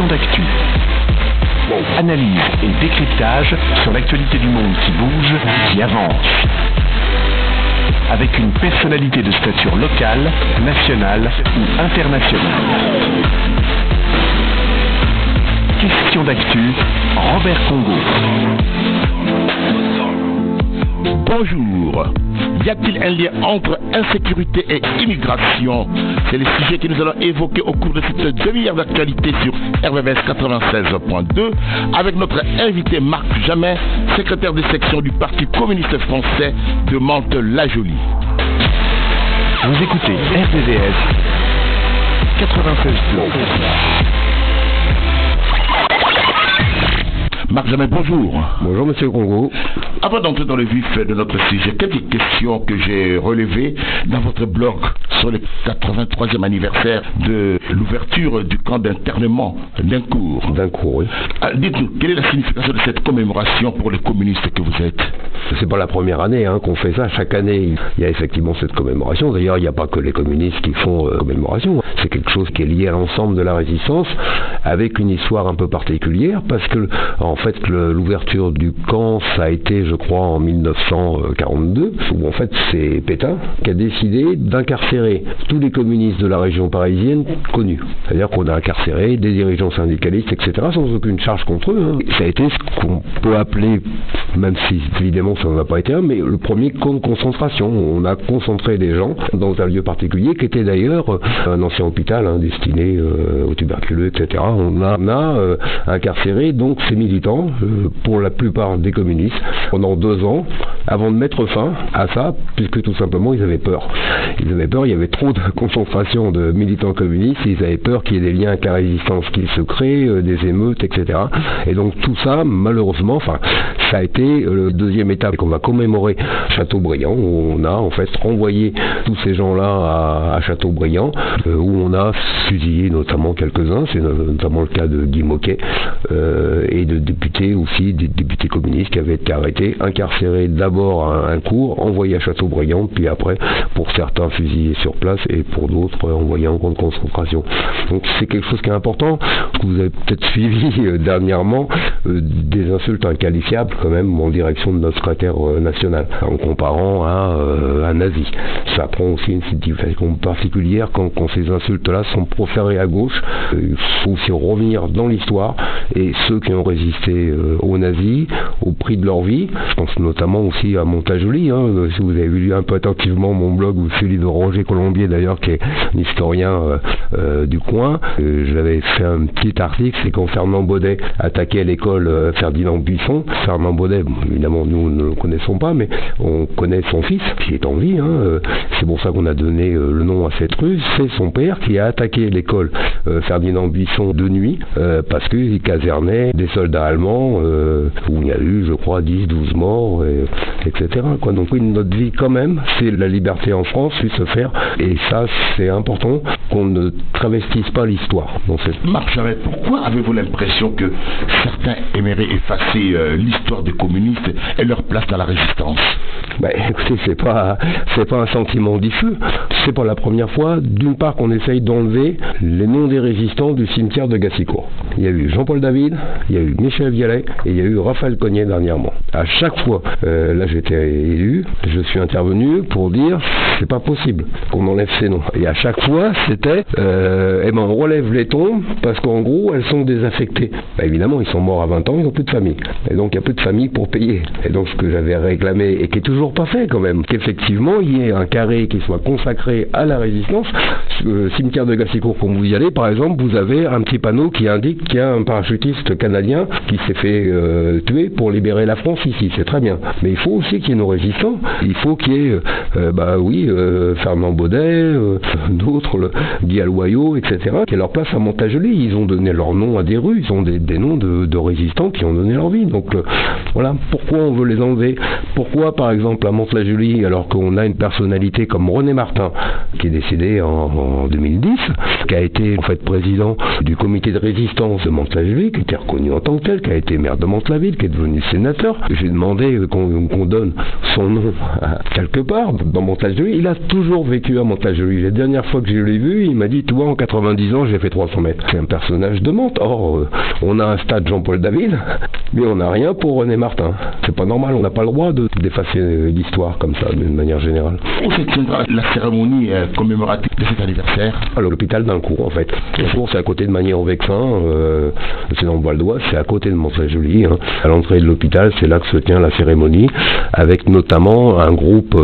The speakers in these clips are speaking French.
Question d'actu. Analyse et décryptage sur l'actualité du monde qui bouge, qui avance. Avec une personnalité de stature locale, nationale ou internationale. Question d'actu, Robert Congo. Bonjour. Y a-t-il un lien entre insécurité et immigration? C'est le sujet que nous allons évoquer au cours de cette demi-heure d'actualité sur RVVS 96.2 avec notre invité Marc Jamet, secrétaire de section du Parti communiste français de Mantes-la-Jolie. Vous écoutez RVVS 96.2. Marc Jamet, bonjour. Bonjour Monsieur Congo. Avant d'entrer dans le vif de notre sujet, quelques questions que j'ai relevées dans votre blog sur le 83e anniversaire de l'ouverture du camp d'internement d'un cours. D'un cours, oui. Ah, Dites-nous, quelle est la signification de cette commémoration pour les communistes que vous êtes? C'est pas la première année hein, qu'on fait ça. Chaque année, il y a effectivement cette commémoration. D'ailleurs, il n'y a pas que les communistes qui font euh, commémoration. C'est quelque chose qui est lié à l'ensemble de la résistance, avec une histoire un peu particulière, parce que en fait, l'ouverture du camp, ça a été, je crois, en 1942, où en fait c'est Pétain qui a décidé d'incarcérer tous les communistes de la région parisienne connus. C'est-à-dire qu'on a incarcéré des dirigeants syndicalistes, etc., sans aucune charge contre eux. hein. Ça a été ce qu'on peut appeler, même si évidemment ça n'a pas été un, mais le premier camp de concentration. On a concentré des gens dans un lieu particulier, qui était d'ailleurs euh, un ancien hôpital hein, destiné euh, aux tuberculeux, etc. On a, on a, euh, incarcéré donc ces militants, euh, pour la plupart des communistes, pendant deux ans, avant de mettre fin à ça, puisque tout simplement ils avaient peur. Ils avaient peur, il y avait trop de concentration de militants communistes, ils avaient peur qu'il y ait des liens avec la résistance qui se créent, euh, des émeutes, etc. Et donc tout ça, malheureusement, enfin, ça a été euh, le deuxième étape qu'on va commémorer Châteaubriand, où on a en fait renvoyé tous ces gens-là à, à Châteaubriand, euh, où on a fusillé notamment quelques-uns, c'est no- notamment le cas de Guy Moquet, et de députés aussi, des députés communistes qui avaient été arrêtés, incarcérés d'abord à un cours, envoyés à Châteaubriand, puis après, pour certains fusillés sur place, et pour d'autres euh, envoyés en camp de concentration. Donc c'est quelque chose qui est important, vous avez peut-être suivi euh, dernièrement, euh, des insultes inqualifiables quand même en direction de notre secrétaire euh, national, en comparant à un nazi. Ça prend aussi une signification particulière quand, ces insultes-là sont proférées à gauche. Il faut aussi revenir dans l'histoire et ceux qui ont résisté aux nazis au prix de leur vie. Je pense notamment aussi à Montajoli. Hein, si vous avez lu un peu attentivement mon blog ou celui de Roger Colombier d'ailleurs, qui est un historien euh, euh, du coin, euh, j'avais fait un petit article, c'est quand Fernand Baudet attaquait l'école Ferdinand Buisson. Fernand Baudet, évidemment nous ne le connaissons pas, mais on connaît son fils qui est en vie. hein, c'est pour ça qu'on a donné le nom à cette rue. C'est son père qui a attaqué l'école Ferdinand Buisson de nuit parce qu'il casernait des soldats allemands où il y a eu, je crois, 10, 12 morts, et- etc. Quoi. Donc oui, notre vie quand même, c'est la liberté en France, puisse se faire. Et ça, c'est important qu'on ne travestisse pas l'histoire. dans cette Marc Jamet, pourquoi avez-vous l'impression que certains aimeraient effacer euh, l'histoire des communistes et leur place dans la résistance? Bah, écoutez, c'est pas, c'est pas un sentiment diffus. C'est pas la première fois, d'une part, qu'on essaye d'enlever les noms des résistants du cimetière de Gassicourt. Il y a eu Jean-Paul David, il y a eu Michel Vialet et il y a eu Raphaël Cognet dernièrement. À chaque fois, euh, là j'étais élu, je suis intervenu pour dire c'est pas possible qu'on enlève ces noms. Et à chaque fois, c'était euh, eh ben, on relève les tombes parce qu'en gros, elles sont désaffectées. Bah, évidemment, ils sont morts à 20 ans, ils n'ont plus de famille. Et donc, il n'y a plus de famille pour payer. Et donc, ce que j'avais réclamé, et qui est toujours pas fait quand même, qu'effectivement, il y ait un carré qui soit consacré à la résistance. Euh, cimetière de Gassicourt, quand vous y allez, par exemple, vous avez un petit panneau qui indique qu'il y a un parachutiste canadien qui s'est fait euh, tuer pour libérer la France ici. C'est très bien. Mais il faut aussi qu'il y ait nos résistants. Il faut qu'il y ait, euh, bah oui, Fernand Baudet, d'autres, Guy Aloyau, etc., qui aient leur place à Montagelis. Ils ont donné leur nom à des rues, ils ont des, noms de, résistants qui ont donné leur vie. Donc voilà, pourquoi on veut les enlever? Pourquoi, par exemple, exemple à Mantes-la-Jolie, alors qu'on a une personnalité comme René Martin, qui est décédé en, 2010, qui a été en fait président du comité de résistance de Mantes-la-Jolie, qui était reconnu en tant que tel, qui a été maire de Mantes-la-Ville, qui est devenu sénateur. J'ai demandé qu'on donne son nom quelque part dans Mantes-la-Jolie. Il a toujours vécu à Mantes-la-Jolie. La dernière fois que je l'ai vu, il m'a dit, toi, en 90 ans, j'ai fait 300 mètres. C'est un personnage de Mantes. Or, euh, on a un stade Jean-Paul David, mais on n'a rien pour René Martin. C'est pas normal, on n'a pas le droit d'effacer l'histoire comme ça, d'une manière générale. Où se tiendra la cérémonie euh, commémorative de cet anniversaire? À l'hôpital d'un cours, en fait. Le cours, c'est à côté de Manier-au-Vexin, euh, c'est dans le Val d'Oise, c'est à côté de Mont-Saint-Joli. Hein. À l'entrée de l'hôpital, c'est là que se tient la cérémonie, avec notamment un groupe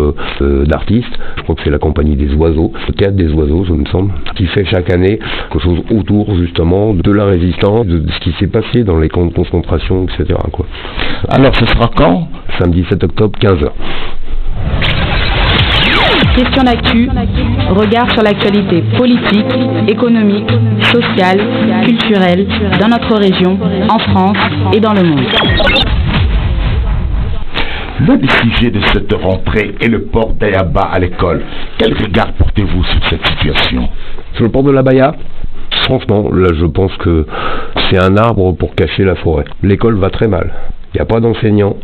euh, d'artistes, je crois que c'est la compagnie des oiseaux, le théâtre des oiseaux, je me semble, qui fait chaque année quelque chose autour, justement, de la résistance, de ce qui s'est passé dans les camps de concentration, etc. Quoi. Alors, ce sera quand? Samedi 7 octobre, 15h. Question d'actu, regard sur l'actualité politique, économique, sociale, culturelle, dans notre région, en France et dans le monde. L'un des sujets de cette rentrée est le port d'Ayaba à l'école. Quel regard portez-vous sur cette situation? Sur le port de l'Abaya Franchement, là je pense que c'est un arbre pour cacher la forêt. L'école va très mal. Il n'y a pas d'enseignants,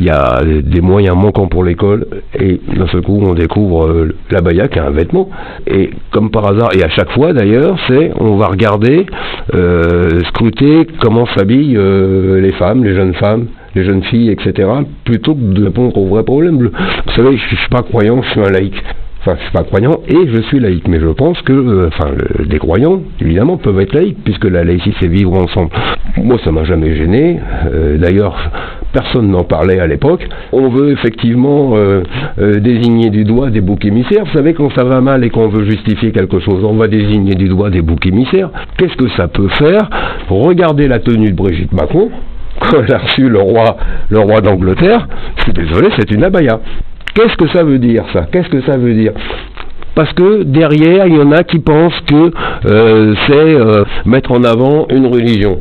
il y a des moyens manquants pour l'école et d'un seul coup on découvre euh, la baya qui a un vêtement. Et comme par hasard et à chaque fois d'ailleurs c'est on va regarder euh, scruter comment s'habillent euh, les femmes les jeunes femmes les jeunes filles etc plutôt que de répondre aux vrais problèmes vous savez je, je suis pas croyant je suis un laïc Enfin, je suis pas croyant et je suis laïque, mais je pense que, euh, enfin, des croyants, évidemment, peuvent être laïcs, puisque la laïcité, c'est vivre ensemble. Moi, ça m'a jamais gêné. Euh, d'ailleurs, personne n'en parlait à l'époque. On veut effectivement euh, désigner du doigt des boucs émissaires. Vous savez, quand ça va mal et qu'on veut justifier quelque chose, on va désigner du doigt des boucs émissaires. Qu'est-ce que ça peut faire? Regardez la tenue de Brigitte Macron quand elle a reçu le roi, le roi d'Angleterre. Je suis désolé, c'est une abaya. Qu'est-ce que ça veut dire ça Qu'est-ce que ça veut dire parce que derrière, il y en a qui pensent que euh, c'est euh, mettre en avant une religion.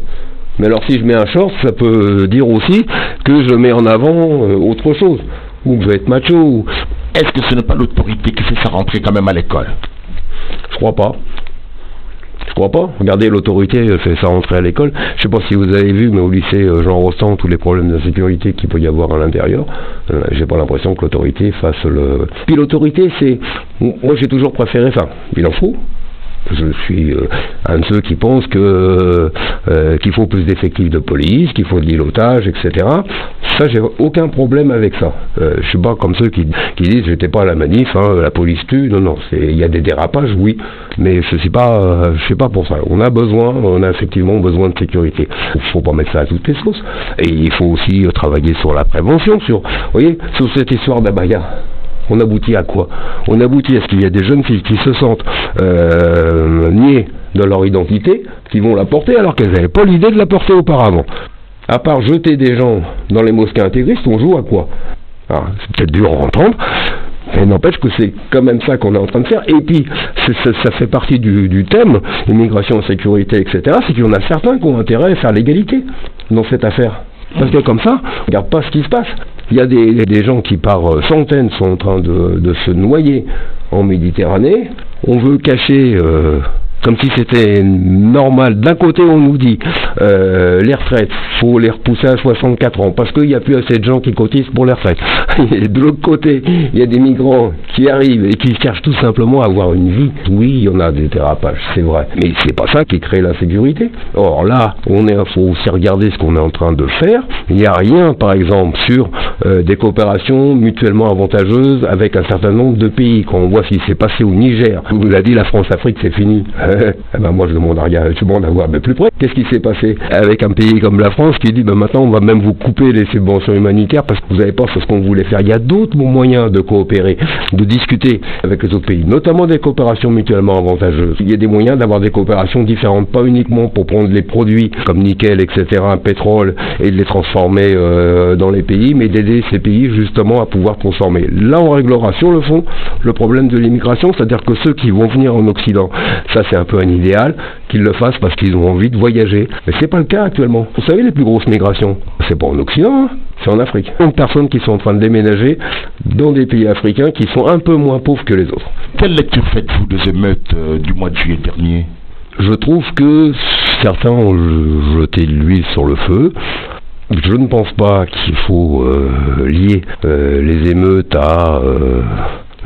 Mais alors si je mets un short, ça peut dire aussi que je mets en avant euh, autre chose, ou que je vais être macho. Est-ce que ce n'est pas l'autorité qui fait ça rentrer quand même à l'école? Je crois pas. Je crois pas. Regardez, l'autorité fait ça rentrer à l'école. Je sais pas si vous avez vu, mais au lycée euh, Jean Rostand, tous les problèmes d'insécurité qu'il peut y avoir à l'intérieur, euh, j'ai pas l'impression que l'autorité fasse le. Puis l'autorité, c'est. Moi, j'ai toujours préféré. Enfin, il en faut. Je suis euh, un de ceux qui pensent que euh, qu'il faut plus d'effectifs de police, qu'il faut de l'îlotage, etc. Ça, j'ai aucun problème avec ça. Euh, je suis pas comme ceux qui, disent j'étais pas à la manif, hein, la police tue. Non, non, il y a des dérapages, oui, mais je suis pas, je suis pas pour ça. On a besoin, on a effectivement besoin de sécurité. Il faut pas mettre ça à toutes les sauces. Et il faut aussi travailler sur la prévention, sur, vous voyez, sur cette histoire d'Abaya on aboutit à quoi On aboutit à ce qu'il y a des jeunes filles qui se sentent euh, niées de leur identité, qui vont la porter alors qu'elles n'avaient pas l'idée de la porter auparavant. À part jeter des gens dans les mosquées intégristes, on joue à quoi ah, C'est peut-être dur à entendre, mais n'empêche que c'est quand même ça qu'on est en train de faire. Et puis, ça, fait partie du, thème, immigration, sécurité, etc. C'est qu'il y en a certains qui ont intérêt à faire l'égalité dans cette affaire. Parce que comme ça, on regarde pas ce qui se passe. Il y a des, gens qui par euh, centaines sont en train de, se noyer en Méditerranée. On veut cacher euh, comme si c'était normal. D'un côté, on nous dit euh, les retraites, faut les repousser à 64 ans parce qu'il n'y a plus assez de gens qui cotisent pour les retraites. Et de l'autre côté, il y a des migrants qui arrivent et qui cherchent tout simplement à avoir une vie. Oui, il y en a des dérapages, c'est vrai, mais c'est pas ça qui crée la sécurité. Or là, on est, faut aussi regarder ce qu'on est en train de faire. Il n'y a rien, par exemple, sur euh, des coopérations mutuellement avantageuses avec un certain nombre de pays. Quand on voit ce qui s'est passé au Niger, vous a dit la France-Afrique, c'est fini. Eh ben moi je demande à rien, je demande à voir plus près. Qu'est-ce qui s'est passé avec un pays comme la France qui dit ben maintenant on va même vous couper les subventions humanitaires parce que vous n'avez pas fait ce qu'on voulait faire. Il y a d'autres moyens de coopérer, de discuter avec les autres pays, notamment des coopérations mutuellement avantageuses. Il y a des moyens d'avoir des coopérations différentes, pas uniquement pour prendre les produits comme nickel, etc., pétrole, et de les transformer euh, dans les pays, mais d'aider ces pays justement à pouvoir transformer. Là on réglera sur le fond le problème de l'immigration, c'est-à-dire que ceux qui vont venir en Occident, ça c'est un peu un idéal, qu'ils le fassent parce qu'ils ont envie de voyager. Mais c'est pas le cas actuellement. Vous savez, les plus grosses migrations, c'est pas en Occident, hein, c'est en Afrique. Il y a personnes qui sont en train de déménager dans des pays africains qui sont un peu moins pauvres que les autres. Quelle lecture faites-vous des émeutes euh, du mois de juillet dernier? Je trouve que certains ont jeté de l'huile sur le feu. Je ne pense pas qu'il faut euh, lier euh, les émeutes à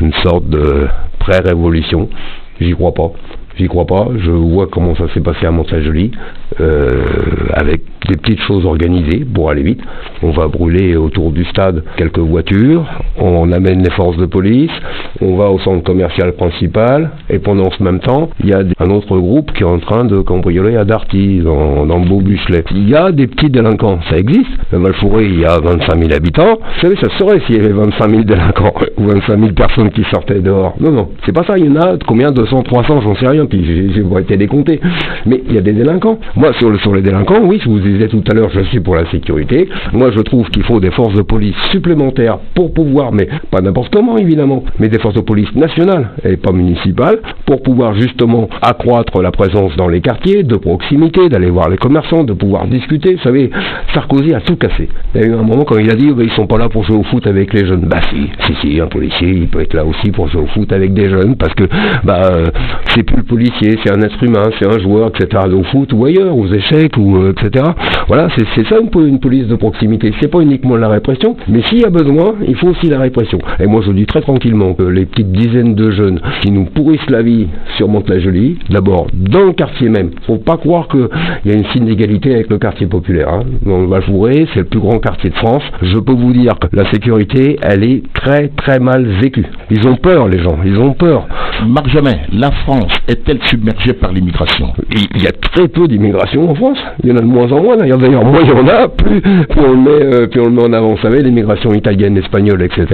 une sorte de pré-révolution. J'y crois pas. J'y crois pas. Je vois comment ça s'est passé à Montagely, euh, avec des petites choses organisées pour aller vite. On va brûler autour du stade quelques voitures, on amène les forces de police, on va au centre commercial principal, et pendant ce même temps, il y a un autre groupe qui est en train de cambrioler à Darty, dans, dans le beau Buchelet. Il y a des petits délinquants, ça existe. Le Valfouré, il y a 25 000 habitants. Vous savez, ça se serait s'il y avait 25 000 délinquants, ou 25 000 personnes qui sortaient dehors. Non, non, c'est pas ça. Il y en a combien? 200, 300, j'en sais rien, puis j'ai été décompté. Mais il y a des délinquants. Moi, sur, le, sur les délinquants, oui, je vous disais tout à l'heure, je suis pour la sécurité. Moi, je trouve qu'il faut des forces de police supplémentaires pour pouvoir, mais pas n'importe comment, évidemment, mais des forces de police nationales et pas municipales, pour pouvoir justement accroître la présence dans les quartiers, de proximité, d'aller voir les commerçants, de pouvoir discuter. Vous savez, Sarkozy a tout cassé. Il y a eu un moment quand il a dit, oh, ben, ils sont pas là pour jouer au foot avec les jeunes. Bah si, si, si, un policier, il peut être là aussi pour jouer au foot avec des jeunes, parce que bah euh, c'est plus le policier, c'est un être c'est un joueur, etc. Au foot ou ailleurs, aux échecs, ou euh, etc. Voilà, c'est ça une, po- une police de proximité. C'est pas uniquement la répression, mais s'il y a besoin, il faut aussi la répression. Et moi, je dis très tranquillement que les petites dizaines de jeunes qui nous pourrissent la vie sur Mantes-la-Jolie, d'abord dans le quartier même, faut pas croire qu'il y a une signe d'égalité avec le quartier populaire. Hein. Dans le c'est le plus grand quartier de France. Je peux vous dire que la sécurité, elle est très très mal vécue. Ils ont peur, les gens, ils ont peur. Marc Jamin, la France est-elle submergée par l'immigration? Il y a très peu d'immigration en France. Il y en a de moins en moins. D'ailleurs, d'ailleurs, moins il y en a, plus, plus on le met, euh, plus on le met en avant. Vous savez, l'immigration italienne, espagnole, etc.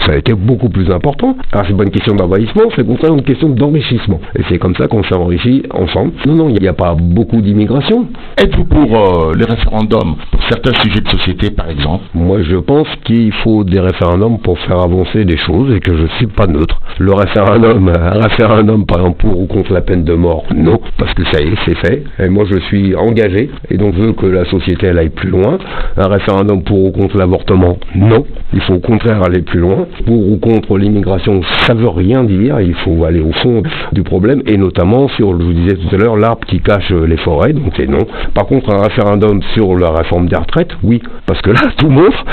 Ça a été beaucoup plus important. Alors, c'est pas une question d'envahissement, c'est contraire une question d'enrichissement. Et c'est comme ça qu'on s'est enrichi ensemble. Non, non, il n'y a pas beaucoup d'immigration. Êtes-vous pour euh, les référendums pour certains sujets de société, par exemple? Moi, je pense qu'il faut des référendums pour faire avancer des choses et que je suis pas neutre. Le référendum, un référendum, par exemple, pour ou contre la peine de mort, non, parce que ça y est, c'est fait. Et moi, je suis engagé et donc veux que la société aille plus loin. Un référendum pour ou contre l'avortement, non. Il faut au contraire aller plus loin. Pour ou contre l'immigration, ça veut rien dire. Il faut aller au fond du problème et notamment sur, je vous disais tout à l'heure, l'arbre qui cache les forêts, donc c'est non. Par contre, un référendum sur la réforme des retraites, oui, parce que là, tout montre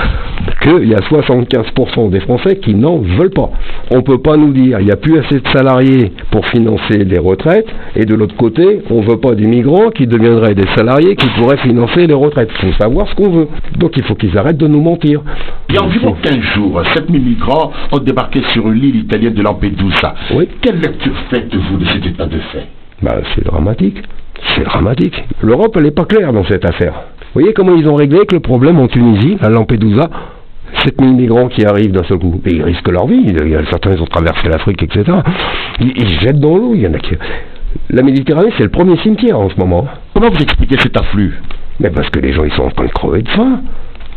qu'il y a 75% des Français qui n'en veulent pas. On ne peut pas nous dire il n'y a plus assez de salariés pour financer les retraites, et de l'autre côté, on ne veut pas d'immigrants qui deviendraient des salariés qui pourraient financer les retraites. Il faut savoir ce qu'on veut. Donc il faut qu'ils arrêtent de nous mentir. Il y a environ 15 jours, 7000 migrants ont débarqué sur l'île italienne de Lampedusa. Oui. Quelle lecture faites-vous de cet état de fait? Bah, c'est dramatique. C'est dramatique. L'Europe, elle n'est pas claire dans cette affaire. Vous voyez comment ils ont réglé que le problème en Tunisie, à Lampedusa? 7000 migrants qui arrivent d'un seul coup. Et ils risquent leur vie. Il y a certains, ils ont traversé l'Afrique, etc. Ils, ils jettent dans l'eau. Il y en a qui... La Méditerranée, c'est le premier cimetière en ce moment. Comment vous expliquez cet afflux? Mais parce que les gens, ils sont en train de crever de faim.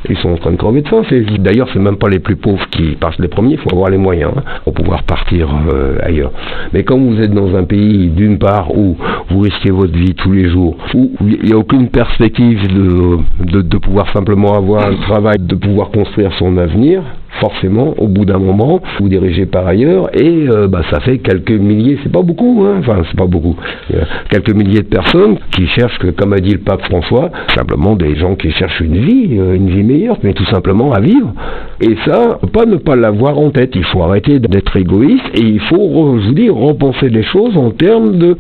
Ils sont en train de crever de faim. D'ailleurs, c'est même pas les plus pauvres qui partent les premiers. Il faut avoir les moyens hein, pour pouvoir partir euh, ailleurs. Mais quand vous êtes dans un pays, d'une part, où vous risquez votre vie tous les jours, où il n'y a aucune perspective de, de pouvoir simplement avoir un travail, de pouvoir construire son avenir, forcément, au bout d'un moment, vous dirigez par ailleurs et euh, bah, ça fait quelques milliers, c'est pas beaucoup, hein, enfin c'est pas beaucoup, a quelques milliers de personnes qui cherchent, comme a dit le pape François, simplement des gens qui cherchent une vie, euh, une vie meilleure, mais tout simplement à vivre. Et ça, pas ne pas l'avoir en tête, il faut arrêter d'être égoïste et il faut, je vous dis, repenser les choses en termes de...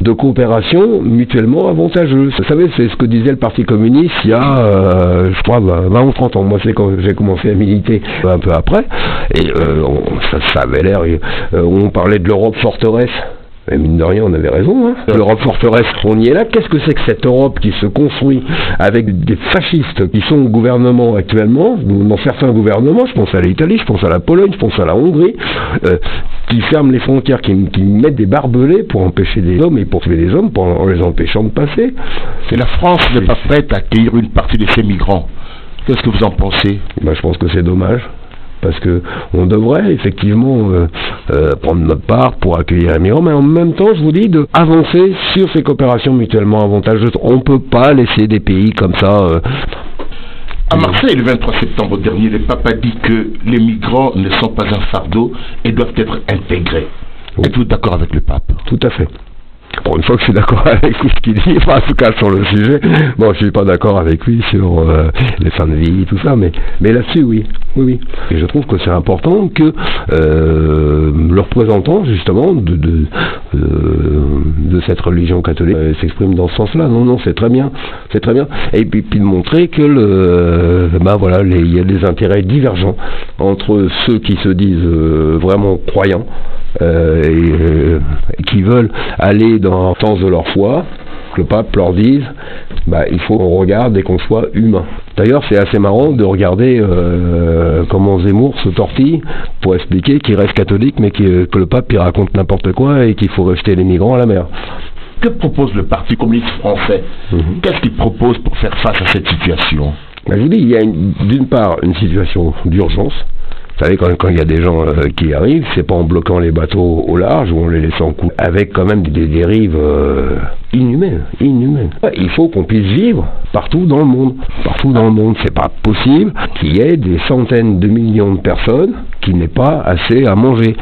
de coopération mutuellement avantageuse. Vous savez, c'est ce que disait le Parti communiste il y a, euh, je crois, 20 ou 30 ans. Moi, c'est quand j'ai commencé à militer un peu après. Et euh, on- ça, ça avait l'air... euh, on parlait de l'Europe forteresse. Et mine de rien, on avait raison. Hein. L'Europe forteresse, on y est là. Qu'est-ce que c'est que cette Europe qui se construit avec des fascistes qui sont au gouvernement actuellement, dans certains gouvernements, je pense à l'Italie, je pense à la Pologne, je pense à la Hongrie, euh, qui ferment les frontières, qui, qui mettent des barbelés pour empêcher des hommes et pour tuer des hommes pour- en les empêchant de passer. Et la France n'est pas prête à accueillir une partie de ces migrants. Qu'est-ce que vous en pensez? Ben, je pense que c'est dommage. Parce que on devrait effectivement prendre notre part pour accueillir les migrants, mais en même temps, je vous dis, de avancer sur ces coopérations mutuellement avantageuses. On ne peut pas laisser des pays comme ça à Marseille, le 23 septembre dernier, le pape a dit que les migrants ne sont pas un fardeau et doivent être intégrés. Êtes-vous d'accord avec le pape? Tout à fait. Bon, une fois que je suis d'accord avec ce qu'il dit, enfin, en tout cas sur le sujet, bon, je suis pas d'accord avec lui sur euh, les fins de vie, tout ça, mais, là-dessus, oui, oui, oui. Et je trouve que c'est important que euh, le représentant, justement, euh, de cette religion catholique s'exprime dans ce sens-là. Non, non, c'est très bien, c'est très bien. Et puis, puis de montrer que le, ben voilà, il y a des intérêts divergents entre ceux qui se disent vraiment croyants euh, et, euh, qui veulent aller dans le sens de leur foi, que le pape leur dise, bah, il faut qu'on regarde et qu'on soit humain. D'ailleurs, c'est assez marrant de regarder euh, comment Zemmour se tortille pour expliquer qu'il reste catholique, mais que le pape il raconte n'importe quoi et qu'il faut rejeter les migrants à la mer. Que propose le Parti communiste français mhm. Qu'est-ce qu'il propose pour faire face à cette situation? Bah, Je vous dis, il y a d'une part une situation d'urgence vous savez, quand, il y a des gens euh, qui arrivent, c'est pas en bloquant les bateaux au large ou en les laissant couler, avec quand même des dérives euh, inhumaines, inhumaines. Il faut qu'on puisse vivre partout dans le monde. Partout dans le monde, c'est pas possible qu'il y ait des centaines de millions de personnes qui n'aient pas assez à manger.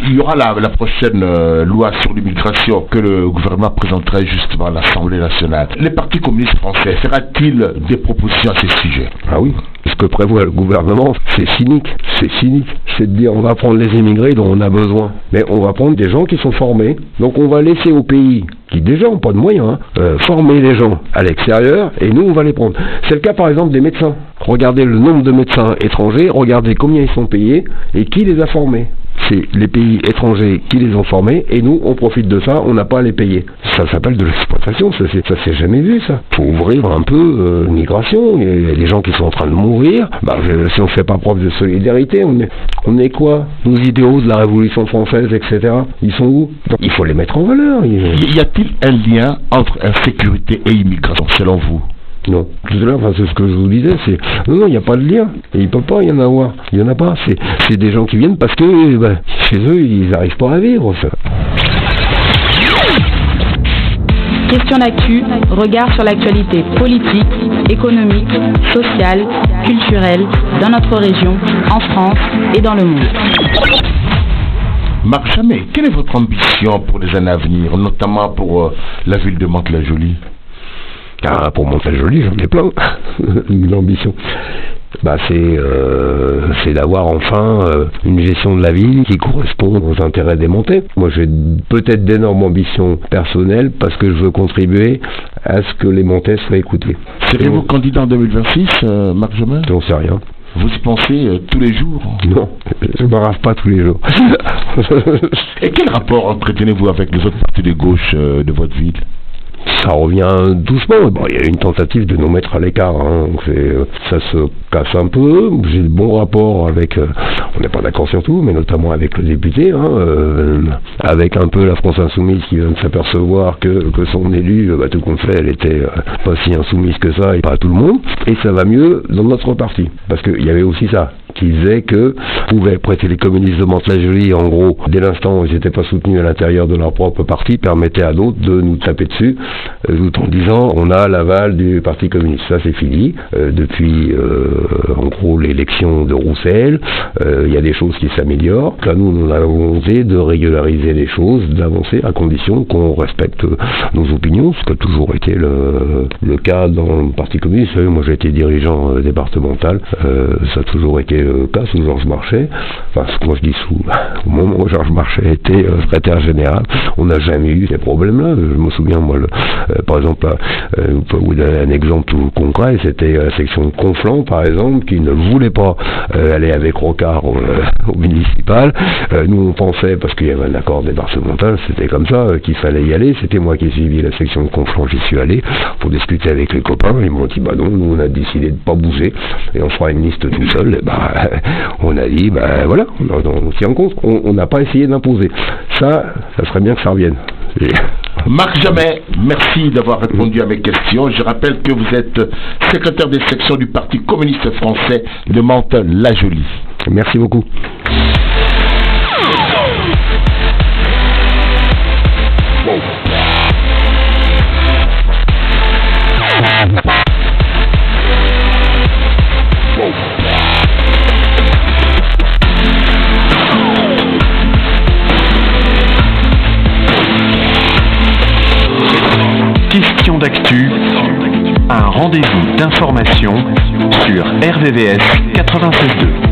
Il y aura la, prochaine euh, loi sur l'immigration que le gouvernement présenterait justement à l'Assemblée nationale. Les partis communistes français fera-t-il des propositions à ces sujets? Ah oui. Ce que prévoit le gouvernement, c'est cynique. C'est cynique. C'est de dire on va prendre les immigrés dont on a besoin. Mais on va prendre des gens qui sont formés. Donc on va laisser au pays qui déjà n'ont pas de moyens, hein, euh, former les gens à l'extérieur et nous on va les prendre. C'est le cas par exemple des médecins. Regardez le nombre de médecins étrangers, regardez combien ils sont payés et qui les a formés c'est les pays étrangers qui les ont formés et nous on profite de ça, on n'a pas à les payer. Ça s'appelle de l'exploitation, ça, ça s'est jamais vu ça. Faut ouvrir un peu euh, l'immigration, il y a des gens qui sont en train de mourir, bah, si on fait pas preuve de solidarité, on est, on est quoi? Nos idéaux de la Révolution française, etc. Ils sont où? Il faut les mettre en valeur. Y a-t-il un lien entre insécurité et immigration selon vous? Non. Tout à l'heure, c'est ce que je vous disais, c'est non, non, il n'y a pas de lien. Et il ne peut pas y en avoir. Il n'y en a pas. C'est des gens qui viennent parce que ben, chez eux, ils n'arrivent pas à vivre. Ça. Question d'actu, regard sur l'actualité politique, économique, sociale, culturelle dans notre région, en France et dans le monde. Marc Chamet, quelle est votre ambition pour les années à venir, notamment pour euh, la ville de Mantes-la-Jolie? Car pour Montel-Joli, j'en ai plein, l'ambition. Bah, euh, c'est d'avoir enfin euh, une gestion de la ville qui correspond aux intérêts des montées. Moi j'ai peut-être d'énormes ambitions personnelles parce que je veux contribuer à ce que les montées soient écoutées. Serez-vous candidat en 2026, euh, Marc Jomain J'en sais rien. Vous y pensez tous les jours? Non, je ne me pas tous les jours. Et quel rapport entretenez-vous avec les autres partis de gauche de votre ville? Ça revient doucement. Bon, il y a une tentative de nous mettre à l'écart. Hein. Ça se casse un peu. J'ai de bons rapports avec, euh, on n'est pas d'accord sur tout, mais notamment avec le député, hein, euh, avec un peu la France Insoumise qui vient de s'apercevoir que, que son élu, euh, bah, tout compte fait, elle était pas si insoumise que ça et pas tout le monde. Et ça va mieux dans notre parti. Parce qu'il y avait aussi ça qui disait que pouvaient prêter les communistes de Mantes-la-Jolie, en gros, dès l'instant où ils n'étaient pas soutenus à l'intérieur de leur propre parti, permettait à d'autres de nous taper dessus euh, tout en disant on a l'aval du Parti communiste. Ça c'est fini. Euh, depuis euh, en gros l'élection de Roussel, il y a des choses qui s'améliorent. Là nous on a la volonté de régulariser les choses, d'avancer à condition qu'on respecte nos opinions, ce qui a toujours été le, le cas dans le Parti communiste. Moi j'ai été dirigeant départemental, ça a toujours été le cas Georges Marchais. Enfin, moi je dis sous, au moment où Georges Marchais était secrétaire général, on n'a jamais eu ces problèmes-là. Je me souviens, moi, euh, par exemple, euh, vous donner un exemple concret, c'était la section Conflans, par exemple, qui ne voulait pas euh, aller avec Rocard au, municipal. nous, on pensait, parce qu'il y avait un accord départemental, c'était comme ça, qu'il fallait y aller. C'était moi qui ai suivi la section Conflans, j'y suis allé pour discuter avec les copains. Ils m'ont dit, bah non, nous, on a décidé de pas bouger et on fera une liste tout seul. Et bah, on a dit, bah voilà, on, en compte. On n'a pas essayé d'imposer. Ça, ça serait bien que ça revienne. Marc Jamais, merci d'avoir répondu à mes questions. Je rappelle que vous êtes secrétaire des sections du Parti communiste français de Mantes-la-Jolie. Merci beaucoup. Un rendez-vous d'information sur RVVS 96.2.